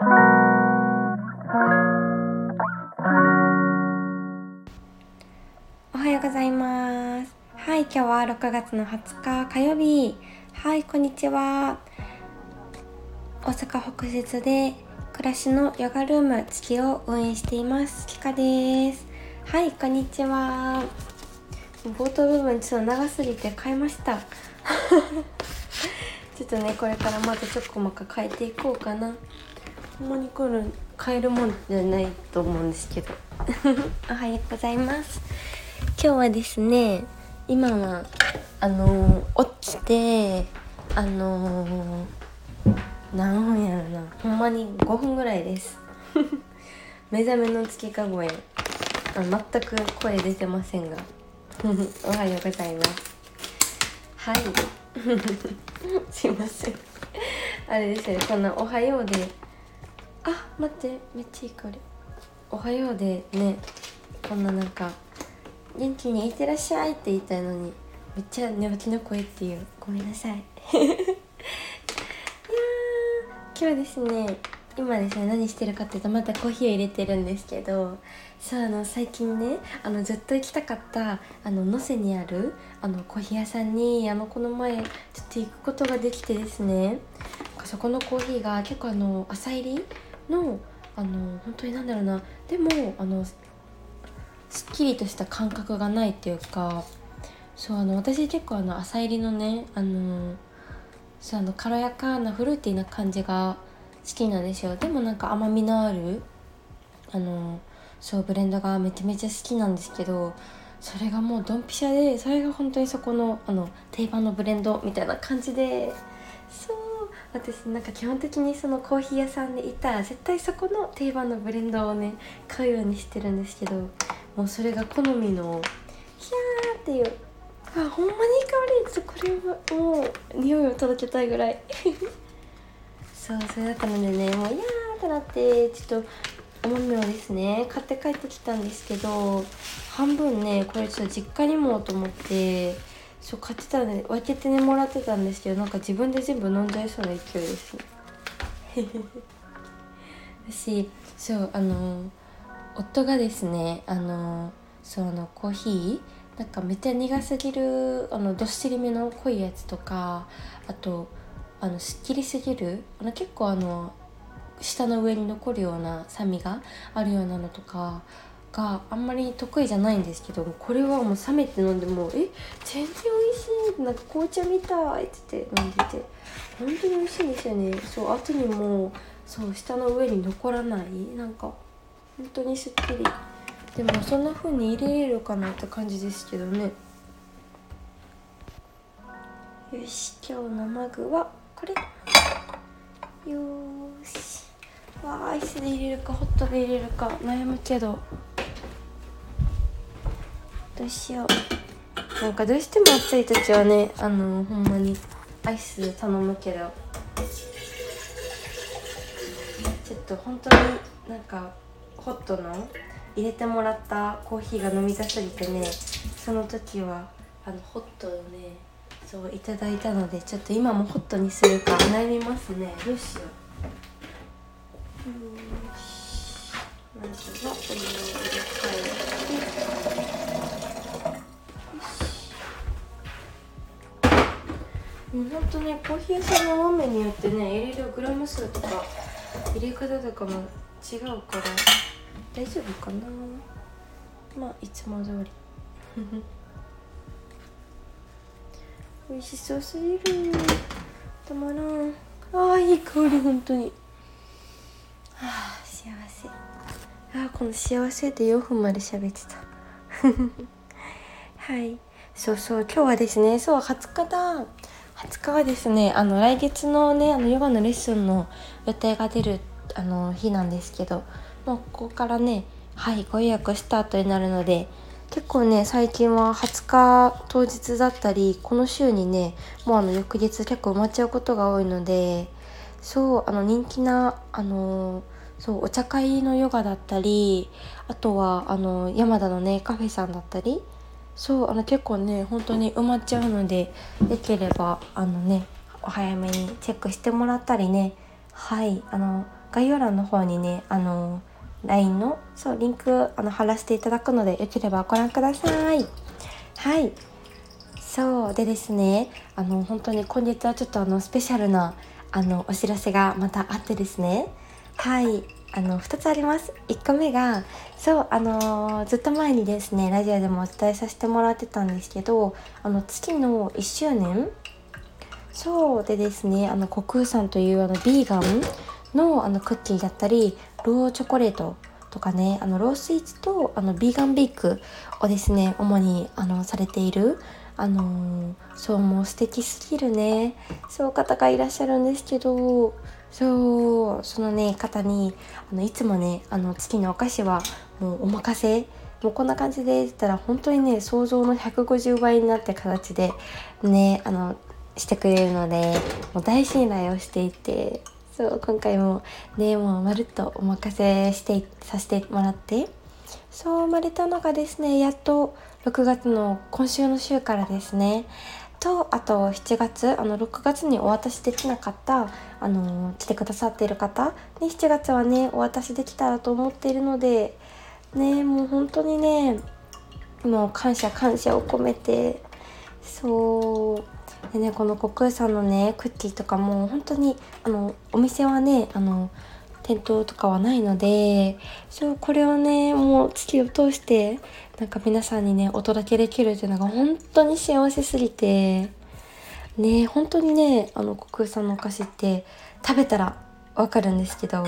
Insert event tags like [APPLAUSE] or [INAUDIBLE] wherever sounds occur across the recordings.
おはようございます。はい今日は6月の20日火曜日。はいこんにちは。大阪北節で暮らしのヨガルーム月を運営しています。キカです。はいこんにちは。冒頭部分ちょっと長すぎて変えました。[LAUGHS] ちょっとねこれからまたちょこまか変えていこうかな。ほんまにこれ変えるもんじゃないと思うんですけど。[LAUGHS] おはようございます。今日はですね今はあのー、起きてあのー、何分やろな。ほんまに5分ぐらいです。[LAUGHS] 目覚めの月か声あ全く声出てませんが。[LAUGHS] おはようございます。はい。すいません。あれですねこんな「おはようで」あ待ってめっちゃいい香り「おはようで」ねこんななんか「元気にいってらっしゃい」って言いたいのにめっちゃ寝起きの声っていう。ごめんなさい。[LAUGHS] いや今日ですね今ですね何してるかっていうとまたコーヒーを入れてるんですけどさああの最近ねあのずっと行きたかったあの能勢にあるあのコーヒー屋さんにあのこの前ちょっと行くことができてですねそこのコーヒーが結構あの朝入りのあの本当になんだろうな。でもあのすっきりとした感覚がないっていうかそうあの私結構あの朝入りのねあのそうあの軽やかなフルーティーな感じが好きなんですよ。でもなんか甘みのあるあのそうブレンドがめちゃめちゃ好きなんですけどそれがもうドンピシャでそれが本当にそこのあの定番のブレンドみたいな感じでそう私なんか基本的にそのコーヒー屋さんで行ったら絶対そこの定番のブレンドをね買うようにしてるんですけどもうそれが好みのヒャーっていうあほんまにいい香りちょっとこれはもう匂いを届けたいぐらい。そうそれだったのでねもういやーってなってちょっとお豆をですね買って帰ってきたんですけど半分ねこれちょっと実家にもと思ってそう買ってたんで分けてねもらってたんですけどなんか自分で全部飲んじゃいそうな勢いですね。[LAUGHS] 私そうあの夫がですねあのそのコーヒーなんかめっちゃ苦すぎるあのどっしりめの濃いやつとかあとあのすっきりすぎるあの結構あの舌の上に残るような酸味があるようなのとかがあんまり得意じゃないんですけどこれはもう冷めて飲んでもえ全然美味しいなんか紅茶みたいってって飲んでて本当に美味しいですよね。そう後にもそう舌の上に残らないなんか本当にすっきり。でもそんな風に入れれるかなって感じですけどね。よし今日のマグはこれ。よし。わあアイスで入れるかホットで入れるか悩むけど。どうしよう。なんかどうしても暑い時はねあのほんまにアイス頼むけど。ちょっと本当になんかホットの入れてもらったコーヒーが飲みたすぎてねその時はあのホットをねそういただいたのでちょっと今もホットにするか悩みますね。どうしよう。よし。まずはお湯を入れ替えて。もうほんとねコーヒー屋さんの豆によってね入れるグラム数とか入れ方とかも違うから大丈夫かな？まあいつも通り。[LAUGHS] 美味しそうすぎる。たまらん。あーいい香り本当に。ああ幸せ。あこの幸せで4分まで喋ってた。[LAUGHS] はい。そうそう今日はですねそう20日だ20日はですねあの来月のねあのヨガのレッスンの予定が出るあの日なんですけどもうここからねはいご予約スタートになるので結構ね最近は20日当日だったりこの週にねもうあの翌日結構埋まっちゃうことが多いのでそうあの人気なあのそうお茶会のヨガだったりあとはあの山田のねカフェさんだったりそうあの結構ね本当に埋まっちゃうのでよければあのねお早めにチェックしてもらったりね。はいあの概要欄の方にねあの LINE のそうリンクあの貼らせていただくのでよければご覧ください。はいそうでですねあの本当に今月はちょっとあのスペシャルなあのお知らせがまたあってですね。はいあの2つあります。1個目がそうあのー、ずっと前にですねラジオでもお伝えさせてもらってたんですけどあの月の1周年。そうでですねあのコクーさんというあのビーガンのあのクッキーだったりローチョコレートとかねあのロースイーツとあのビーガンベイクをですね主にあのされているあのー、そうもう素敵すぎるね。そう方がいらっしゃるんですけどそうそのね方にあのいつもねあの月のお菓子はもうお任せもうこんな感じで言ったら本当にね想像の150倍になって形でねあのしてくれるのでもう大信頼をしていてそう今回もねもうまるっとお任せしてさせてもらってそう生まれたのがですねやっと6月の今週の週からですねとあと7月あの6月にお渡しできなかったあの来てくださっている方に7月はねお渡しできたらと思っているのでねもう本当にねもう感謝感謝を込めてそう。でねこの国空さんのねクッキーとかも本当にあのお店はねあの店頭とかはないのでそうこれをねもう月を通してなんか皆さんにねお届けできるっていうのが本当に幸せすぎてね本当にねあの国空さんのお菓子って食べたらわかるんですけど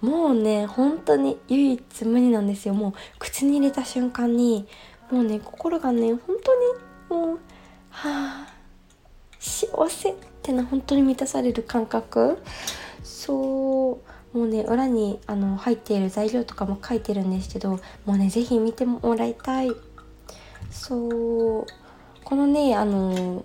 もうね本当に唯一無二なんですよ。もう口に入れた瞬間にもうね心がね本当にもうはあ幸せっての本当に満たされる感覚。そう。もうね裏にあの入っている材料とかも書いてるんですけどもうね是非見てもらいたい。そうこのねあの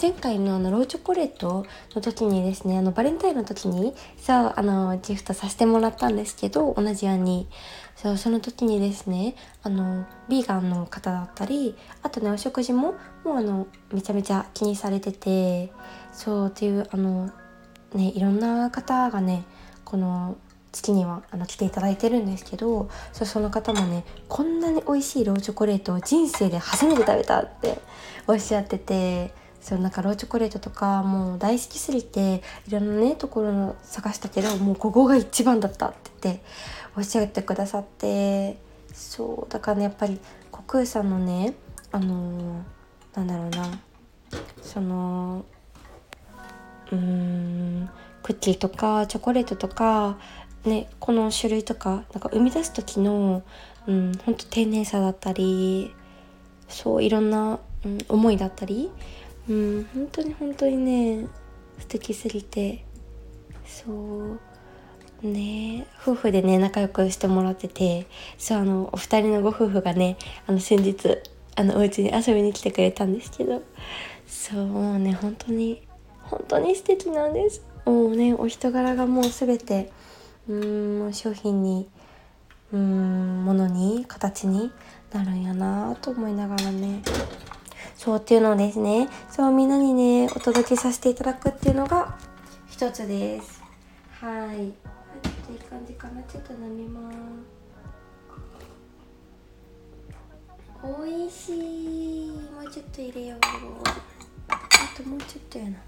前回のあのローチョコレートの時にですねあのバレンタインの時にそうあのギフトさせてもらったんですけど同じように。そうその時にですねあのビーガンの方だったりあとねお食事ももうあのめちゃめちゃ気にされててそうっていうあのねいろんな方がねこの月にはあの来ていただいてるんですけどその方もねこんなに美味しいローチョコレートを人生で初めて食べたっておっしゃっててそうなんかローチョコレートとかもう大好きすぎていろんなねところの探したけどもうここが一番だったって言っておっしゃってくださってそうだからねやっぱり国空さんのねあのー、なんだろうなそのうーんクッキーとかチョコレートとかね、この種類とかなんか生み出す時の、うん、ほんと丁寧さだったりそういろんな、うん、思いだったり、うん、本当に本当にね素敵すぎてそうね夫婦でね仲良くしてもらっててそうあのお二人のご夫婦がねあの先日あのお家に遊びに来てくれたんですけどそうもうね本当に本当に素敵なんです。もうねお人柄がもう全てうん商品にうんものに形になるんやなと思いながらね。そうっていうのをですねそうみんなにねお届けさせていただくっていうのが一つです。はい。ちょっといい感じかな。ちょっと飲みます。おいしい。もうちょっと入れよう。あともうちょっとやな。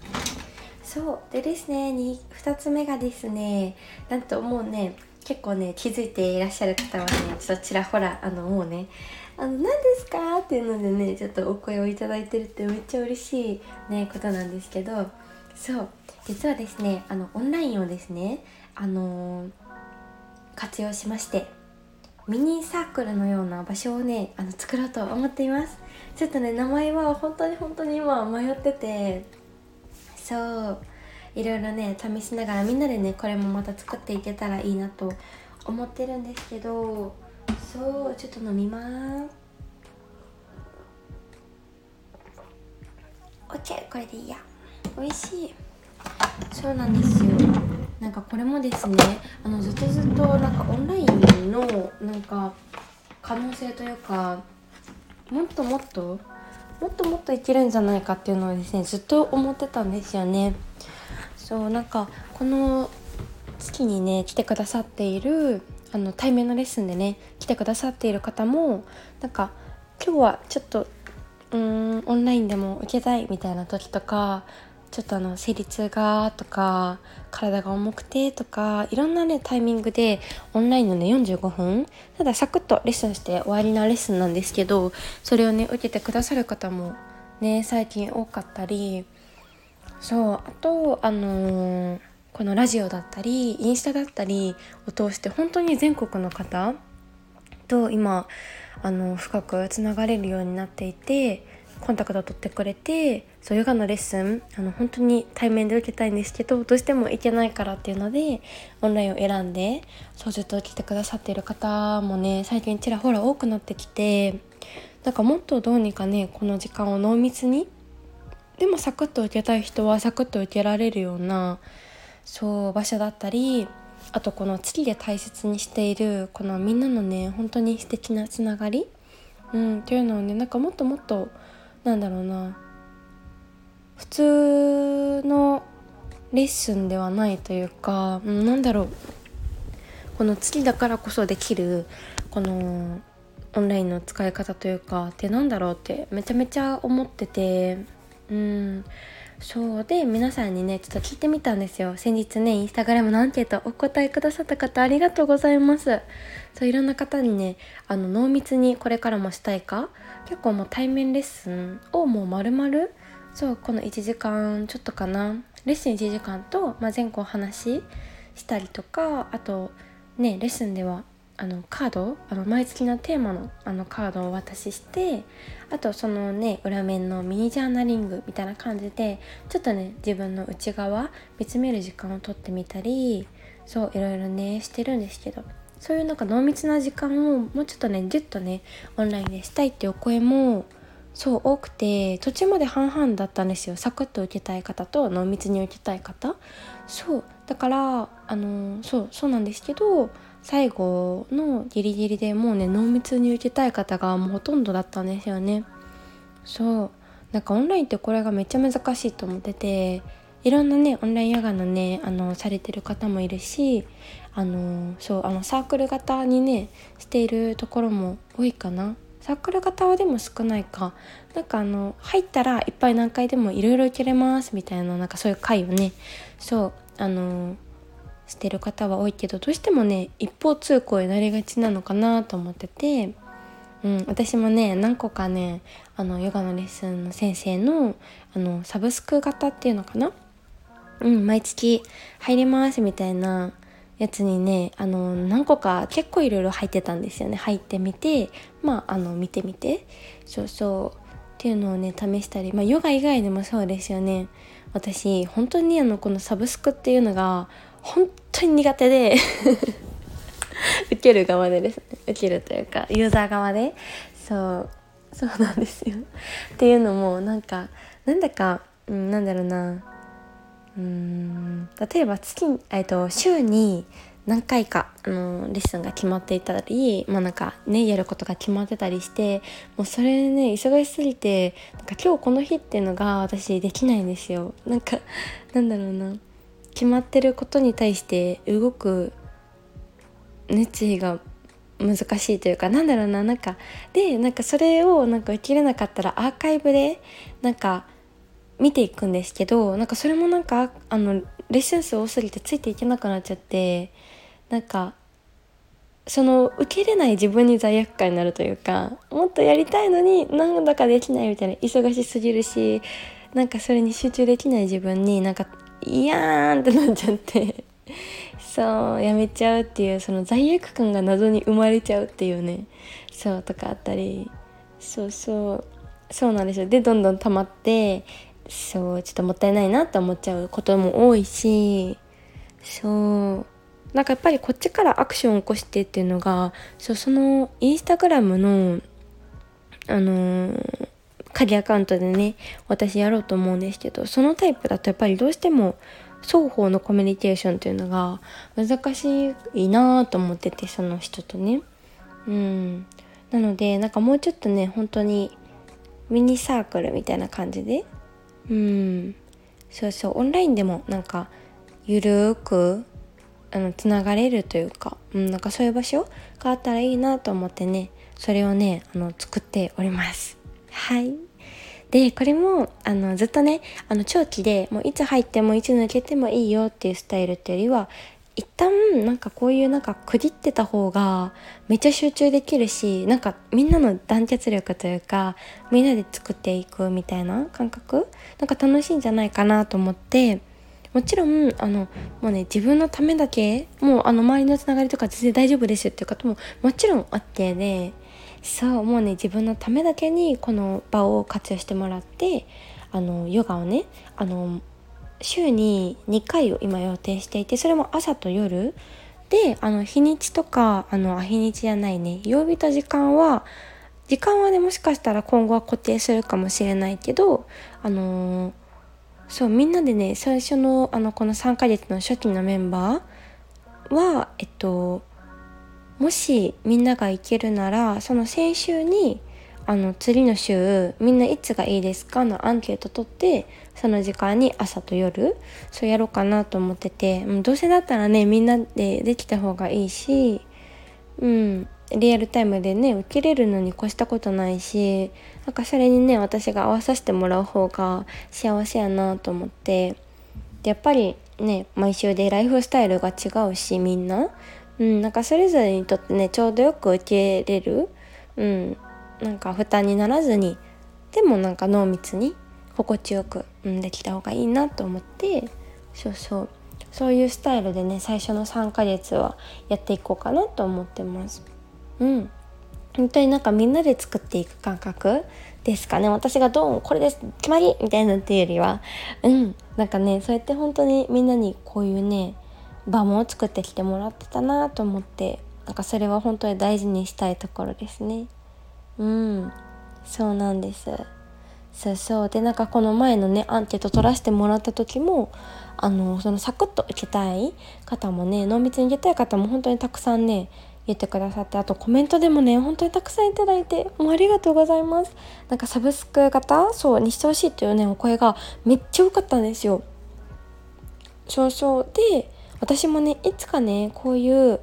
そう。でですね 2, つ目がですねなんともうね結構ね気づいていらっしゃる方はねちょっとちらほらあのもうね「あの何ですか?」っていうのでねちょっとお声をいただいてるってめっちゃ嬉しいねことなんですけどそう。実はですねあのオンラインをですねあのー、活用しましてミニサークルのような場所をねあの作ろうと思っています。ちょっとね名前は本当に本当に今迷っててそう。いろいろね試しながらみんなでねこれもまた作っていけたらいいなと思ってるんですけどそうちょっと飲みます。OK これでいいや。美味しい。そうなんですよ。なんかこれもですねあのずっとずっとなんかオンラインのなんか可能性というかもっともっともっともっといけるんじゃないかっていうのをですねずっと思ってたんですよね。そうなんかこの月にね来てくださっているあの対面のレッスンでね来てくださっている方もなんか今日はちょっとうーんオンラインでも受けたいみたいな時とかちょっとあの生理痛がとか体が重くてとかいろんなねタイミングでオンラインのね45分ただサクッとレッスンして終わりなレッスンなんですけどそれをね受けてくださる方もね最近多かったりそうあとあのー、このラジオだったりインスタだったりを通して本当に全国の方と今あの深くつながれるようになっていてコンタクト取ってくれてそうヨガのレッスンあの本当に対面で受けたいんですけどどうしても行けないからっていうのでオンラインを選んでそうずっと来てくださっている方もね最近ちらほら多くなってきてなんかもっとどうにかねこの時間を濃密にでもサクッと受けたい人はサクッと受けられるようなそう場所だったりあとこの月で大切にしているこのみんなのね本当に素敵なつながり、うん、っていうのをねなんかもっともっとなんだろうな。普通のレッスンではないというか、なんだろう。この月だからこそできるこのオンラインの使い方というかってなんだろうってめちゃめちゃ思っててうん。そうで皆さんにねちょっと聞いてみたんですよ。先日ねインスタグラムのアンケートお答えくださった方ありがとうございます。そういろんな方にねあの濃密にこれからもしたいか結構もう対面レッスンをもう丸々そうこの1時間ちょっとかなレッスン1時間と、まあ、前後話したりとかあとねレッスンではあのカードあの毎月のテーマのあのカードをお渡ししてあとそのね裏面のミニジャーナリングみたいな感じでちょっとね自分の内側見つめる時間をとってみたりそういろいろねしてるんですけどそういうなんか濃密な時間をもうちょっとねギュッとねオンラインでしたいっていうお声もそう多くて途中まで半々だったんですよ。サクッと受けたい方と濃密に受けたい方。そうだからあのそうそうなんですけど最後のギリギリでもうね濃密に受けたい方がもうほとんどだったんですよね。そう。なんかオンラインってこれがめっちゃ難しいと思ってていろんなねオンラインヨガのねあのされてる方もいるしあのそうあのサークル型にねしているところも多いかな。サークル型はでも少ないか。なんかあの入ったらいっぱい何回でもいろいろ受けれますみたいななんかそういう回をね。そう。あのしてる方は多いけどどうしてもね一方通行になりがちなのかなと思ってて、うん、私もね何個かねあのヨガのレッスンの先生のあのサブスク型っていうのかな？うん、毎月入りますみたいなやつにねあの何個か結構いろいろ入ってたんですよね。入ってみてまああの見てみて。そうそう。っていうのをね試したり。まあヨガ以外でもそうですよね。私本当にあのこのサブスクっていうのが本当に苦手で。[LAUGHS] 受ける側でですね。受けるというかユーザー側で。そうそうなんですよ。っていうのもなんかなんだか、うん、なんだろうな。うん例えば月、えーと、週に何回かあのレッスンが決まっていたりまあなんかねやることが決まってたりしてもうそれね忙しすぎてなんか今日この日っていうのが私できないんですよ。なんかなんだろうな。決まってることに対して動く熱意が難しいというかなんだろうななんか。でなんかそれをなんか受けれなかったらアーカイブでなんか見ていくんですけどなんかそれもなんかあのレッスン数多すぎてついていけなくなっちゃってなんかその受けれない自分に罪悪感になるというかもっとやりたいのになんだかできないみたいな忙しすぎるしなんかそれに集中できない自分になんかいやーんってなっちゃって。そうやめちゃうっていうその罪悪感が謎に生まれちゃうっていうね。そうとかあったり。そうそう。そうなんですよ。でどんどん溜まって。そうちょっともったいないなって思っちゃうことも多いし。そう。なんかやっぱりこっちからアクションを起こしてっていうのがそうそのインスタグラムのあのー、鍵アカウントでね私やろうと思うんですけどそのタイプだとやっぱりどうしても双方のコミュニケーションっていうのが難しいなぁと思っててその人とね。うん。なのでなんかもうちょっとね本当にミニサークルみたいな感じで。うん。そうそう。オンラインでもなんかゆるーくあのつながれるというか、うん、なんかそういう場所があったらいいなと思ってねそれをねあの作っております。はい。でこれもあのずっとねあの長期でもういつ入ってもいつ抜けてもいいよっていうスタイルっていうよりは一旦なんかこういうなんか区切ってた方がめっちゃ集中できるしなんかみんなの団結力というかみんなで作っていくみたいな感覚なんか楽しいんじゃないかなと思ってもちろんあのもうね自分のためだけもうあの周りのつながりとか全然大丈夫ですっていう方ももちろん OK でそうもうね自分のためだけにこの場を活用してもらってあのヨガをねあの週に2回を今予定していてそれも朝と夜であの日にちとかあの日にちじゃないね曜日と時間は時間はねもしかしたら今後は固定するかもしれないけどあのー、そうみんなでね最初のあのこの3ヶ月の初期のメンバーはえっともしみんなが行けるならその先週にあの次の週みんないつがいいですかのアンケート取ってその時間に朝と夜そうやろうかなと思っててどうせだったらねみんなでできた方がいいしうんリアルタイムでね受けれるのに越したことないしなんかそれにね私が合わさせてもらう方が幸せやなと思ってでやっぱりね毎週でライフスタイルが違うしみんな、うん、なんかそれぞれにとってねちょうどよく受け入れる、うん、なんか負担にならずにでもなんか濃密に心地よく、うん、できた方がいいなと思ってそうそうそういうスタイルでね最初の3ヶ月はやっていこうかなと思ってます。うん。本当になんかみんなで作っていく感覚ですかね。私がドンこれです決まりみたいなっていうよりはうん。なんかねそうやって本当にみんなにこういうね場も作ってきてもらってたなと思ってなんかそれは本当に大事にしたいところですね。うん。そうなんです。そうそう。でなんかこの前のねアンケート取らせてもらった時もあのそのサクッと受けたい方もね濃密に受けたい方も本当にたくさんね言ってくださってあとコメントでもね本当にたくさんいただいてもうありがとうございます。なんかサブスク型そうにしてほしいっていうねお声がめっちゃ多かったんですよ。そうそう。で私もねいつかねこういうう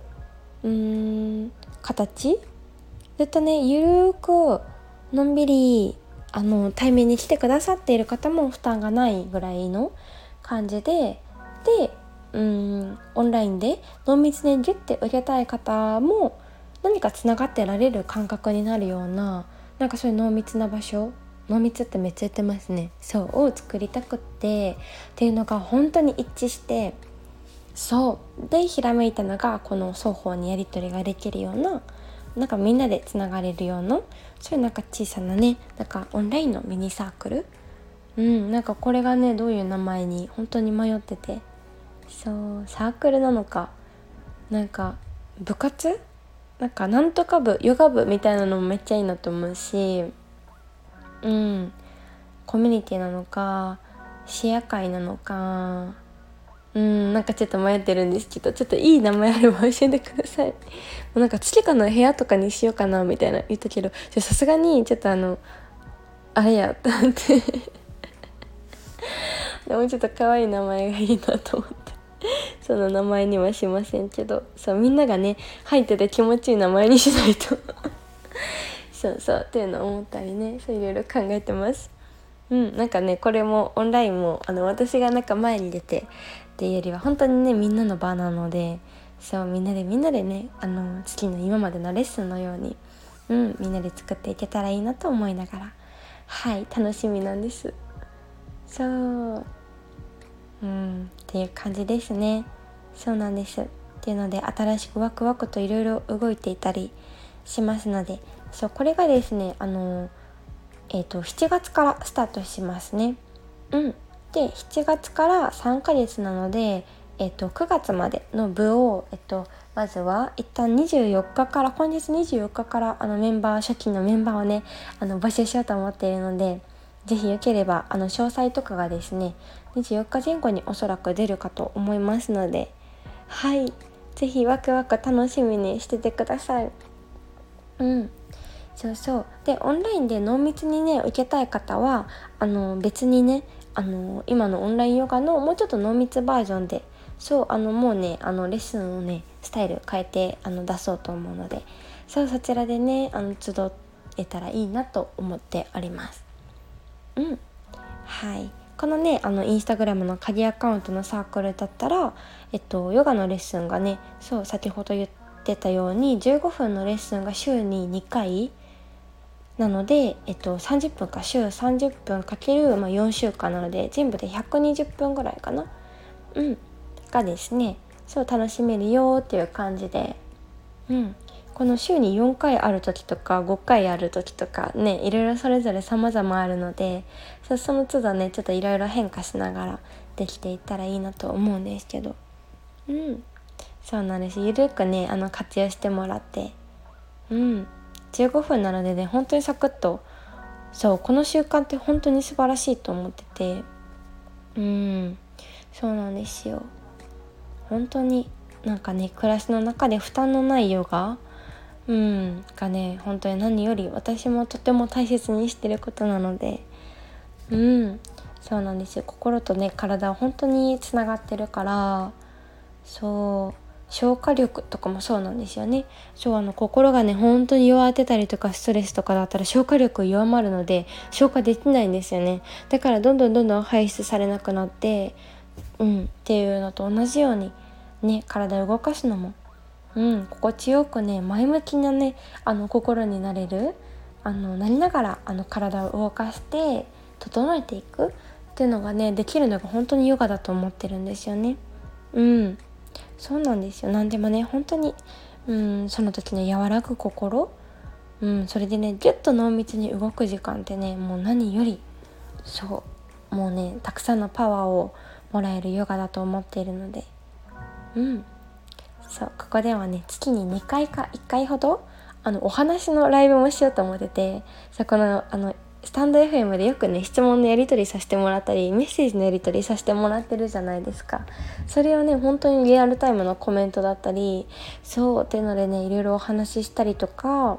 ーん形ずっとねゆるーくのんびりあの対面に来てくださっている方も負担がないぐらいの感じででうんオンラインで濃密にギュッて受けたい方も何かつながってられる感覚になるようななんかそういう濃密な場所濃密ってめっちゃ言ってますね。そうを作りたくってっていうのが本当に一致してそう。でひらめいたのがこの双方にやり取りができるようななんかみんなでつながれるようなそういうなんか小さなねなんかオンラインのミニサークル？うんなんかこれがねどういう名前に本当に迷ってて。そうサークルなのかなんか部活？なんかなんとか部ヨガ部みたいなのもめっちゃいいなと思うしうんコミュニティなのかシェア会なのかうんなんかちょっと迷ってるんですけどちょっといい名前あれば教えてください。も [LAUGHS] うなんか月かの部屋とかにしようかなみたいな言ったけどさすがにちょっとあのあれやったって [LAUGHS] でもちょっと可愛い名前がいいなと思って。[LAUGHS] その名前にはしませんけど。そうみんながね入ってて気持ちいい名前にしないと。そうそうっていうのを思ったりねそういろいろ考えてます。うんなんかねこれもオンラインもあの私がなんか前に出てっていうよりは本当にねみんなの場なのでそうみんなでみんなでねあの月の今までのレッスンのように、うん、みんなで作っていけたらいいなと思いながらはい楽しみなんです。そううんっていう感じですね。そうなんです。っていうので新しくワクワクといろいろ動いていたりしますのでそうこれがですねあのえっ、ー、と7月からスタートしますね。うん。で7月から3ヶ月なので、えっと、9月までの部を、えっと、まずは一旦24日から本日24日からあのメンバー初期のメンバーをねあの募集しようと思っているので是非よければあの詳細とかがですね24日前後におそらく出るかと思いますのではい。是非ワクワク楽しみにしててください。うん。そうそう。でオンラインで濃密にね受けたい方はあの別にねあの今のオンラインヨガのもうちょっと濃密バージョンでそうあのもうねあのレッスンをねスタイル変えてあの出そうと思うのでそうそちらでねあの集えたらいいなと思っております。うん。はい。このねあのインスタグラムの鍵アカウントのサークルだったらえっとヨガのレッスンがねそう先ほど言ってたように15分のレッスンが週に2回なので、えっと、30分か週30分かける、まあ、4週間なので全部で120分ぐらいかな？うん。がですねそう楽しめるよっていう感じで。うん。この週に4回ある時とか5回ある時とかねいろいろそれぞれ様々あるのでそその都度ねちょっといろいろ変化しながらできていったらいいなと思うんですけど。うん。そうなんです。ゆるくねあの活用してもらって。うん。15分なのでね本当にサクッと。そうこの習慣って本当に素晴らしいと思ってて。うん。そうなんですよ。本当になんかね暮らしの中で負担のないヨガ。うん。がね本当に何より私もとても大切にしてることなので。うん。そうなんですよ。心とね体は本当につながってるから。そう。消化力とかもそうなんですよね。そうあの心がね本当に弱ってたりとかストレスとかだったら消化力弱まるので消化できないんですよね。だからどんどんどんどん排出されなくなってうんっていうのと同じようにね体を動かすのもうん心地よくね前向きなねあの心になれるあのなりながらあの体を動かして整えていくっていうのがねできるのが本当にヨガだと思ってるんですよね。うん。そうなんですよ。何でもね本当にうんその時の和らぐ心うんそれでねギュッと濃密に動く時間ってねもう何よりそうもうねたくさんのパワーをもらえるヨガだと思っているのでうん。そうここではね月に2回か1回ほどあのお話のライブもしようと思っててそこのあのスタンド FM でよくね質問のやり取りさせてもらったりメッセージのやり取りさせてもらってるじゃないですか。それをね本当にリアルタイムのコメントだったりそうっていうのでねいろいろお話ししたりとか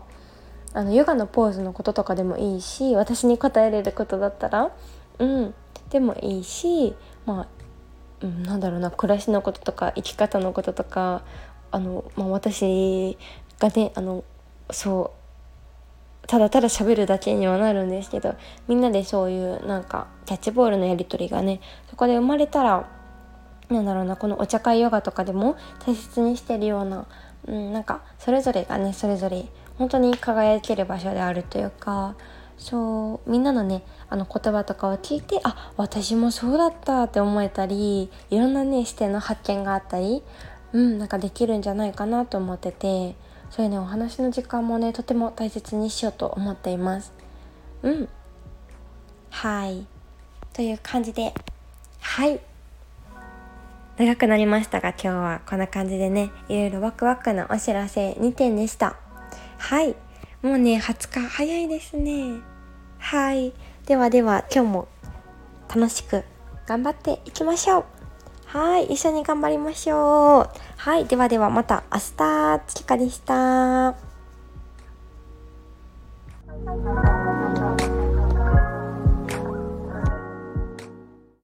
あのヨガのポーズのこととかでもいいし私に答えれることだったらうんでもいいしまあ、うん、なんだろうな暮らしのこととか生き方のこととかあの、まあ、私がねあのそうただただ喋るだけにはなるんですけどみんなでそういうなんかキャッチボールのやり取りがねそこで生まれたらなんだろうなこのお茶会ヨガとかでも大切にしてるような、うん、なんかそれぞれがねそれぞれ本当に輝ける場所であるというかそうみんなのねあの言葉とかを聞いてあ私もそうだったって思えたりいろんなね視点の発見があったりうんなんかできるんじゃないかなと思っててそういうねお話の時間もねとても大切にしようと思っています。うん。はい。という感じで。はい。長くなりましたが今日はこんな感じでねいろいろワクワクなお知らせ2点でした。はい。もうね20日早いですね。はい。ではでは今日も楽しく頑張っていきましょう。はい、一緒に頑張りましょう。はい、ではではまた明日、ちかでした。